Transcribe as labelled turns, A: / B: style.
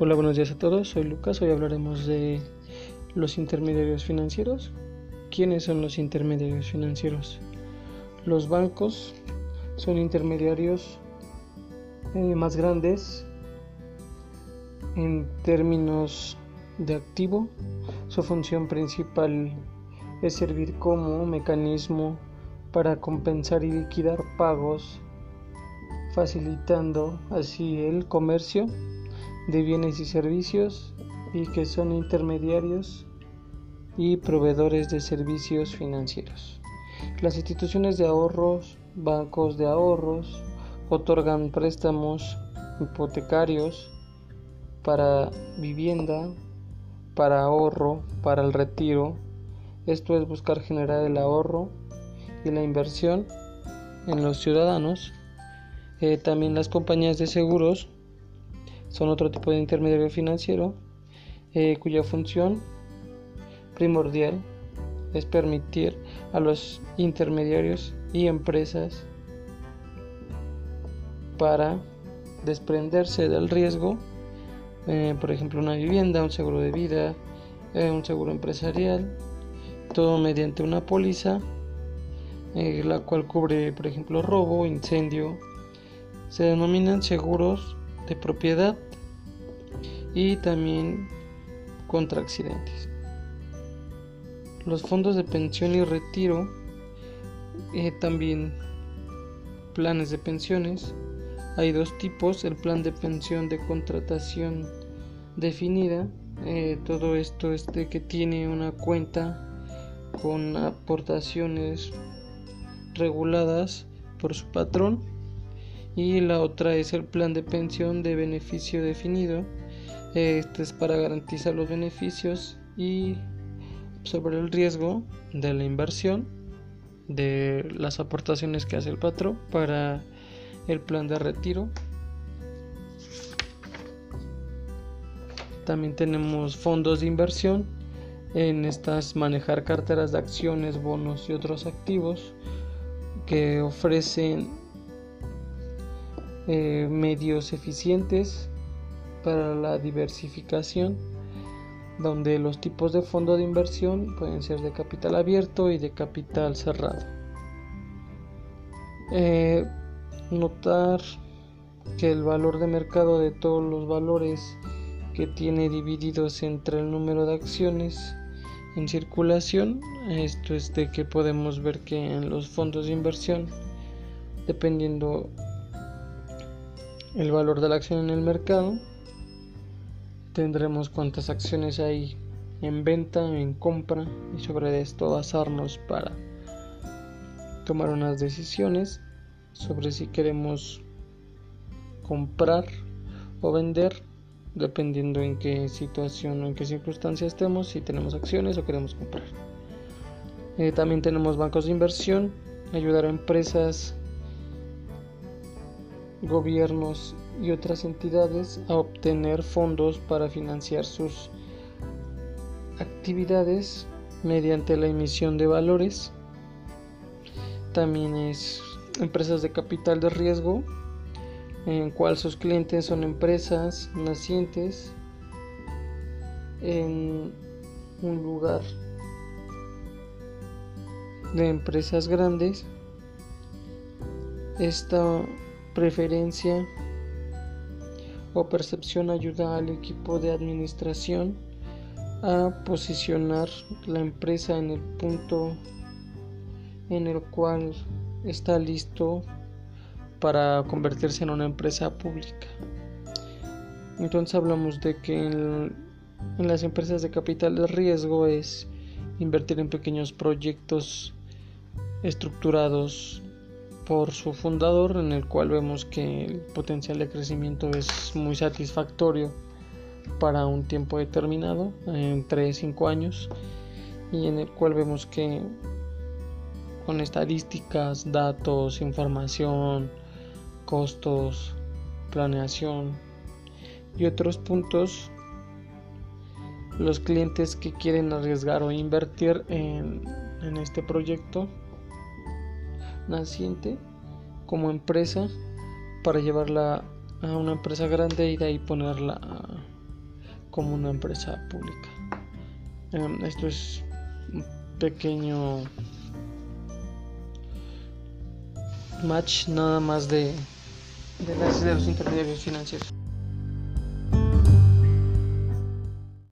A: Hola, buenos días a todos. Soy Lucas. Hoy hablaremos de los intermediarios financieros. ¿Quiénes son los intermediarios financieros? Los bancos son intermediarios eh, más grandes en términos de activo. Su función principal es servir como mecanismo para compensar y liquidar pagos, facilitando así el comercio de bienes y servicios y que son intermediarios y proveedores de servicios financieros. Las instituciones de ahorros, bancos de ahorros, otorgan préstamos hipotecarios para vivienda, para ahorro, para el retiro. Esto es buscar generar el ahorro y la inversión en los ciudadanos. Eh, también las compañías de seguros son otro tipo de intermediario financiero eh, cuya función primordial es permitir a los intermediarios y empresas para desprenderse del riesgo, eh, por ejemplo una vivienda, un seguro de vida, eh, un seguro empresarial, todo mediante una póliza, la cual cubre, por ejemplo, robo, incendio. Se denominan seguros de propiedad y también contra accidentes. Los fondos de pensión y retiro, eh, también planes de pensiones. Hay dos tipos, el plan de pensión de contratación definida, eh, todo esto es de que tiene una cuenta con aportaciones reguladas por su patrón y la otra es el plan de pensión de beneficio definido. Este es para garantizar los beneficios y sobre el riesgo de la inversión de las aportaciones que hace el patrón para el plan de retiro. También tenemos fondos de inversión. En estas manejar carteras de acciones, bonos y otros activos que ofrecen eh, medios eficientes para la diversificación donde los tipos de fondo de inversión pueden ser de capital abierto y de capital cerrado. Eh, notar que el valor de mercado de todos los valores que tiene divididos entre el número de acciones en circulación, esto es de que podemos ver que en los fondos de inversión, dependiendo el valor de la acción en el mercado, tendremos cuántas acciones hay en venta, en compra y sobre esto basarnos para tomar unas decisiones sobre si queremos comprar o vender dependiendo en qué situación o en qué circunstancia estemos, si tenemos acciones o queremos comprar. Eh, también tenemos bancos de inversión, ayudar a empresas gobiernos y otras entidades a obtener fondos para financiar sus actividades mediante la emisión de valores. También es empresas de capital de riesgo, en cual sus clientes son empresas nacientes en un lugar de empresas grandes. Esta preferencia o percepción ayuda al equipo de administración a posicionar la empresa en el punto en el cual está listo para convertirse en una empresa pública. Entonces hablamos de que en, las empresas de capital de riesgo es invertir en pequeños proyectos estructurados por su fundador en el cual vemos que el potencial de crecimiento es muy satisfactorio para un tiempo determinado, entre 5 años, y en el cual vemos que con estadísticas, datos, información, costos, planeación y otros puntos, los clientes que quieren arriesgar o invertir en, en este proyecto naciente como empresa para llevarla a una empresa grande y de ahí ponerla como una empresa pública. Em, esto es un pequeño match nada más de, de, las, de los intermediarios financieros.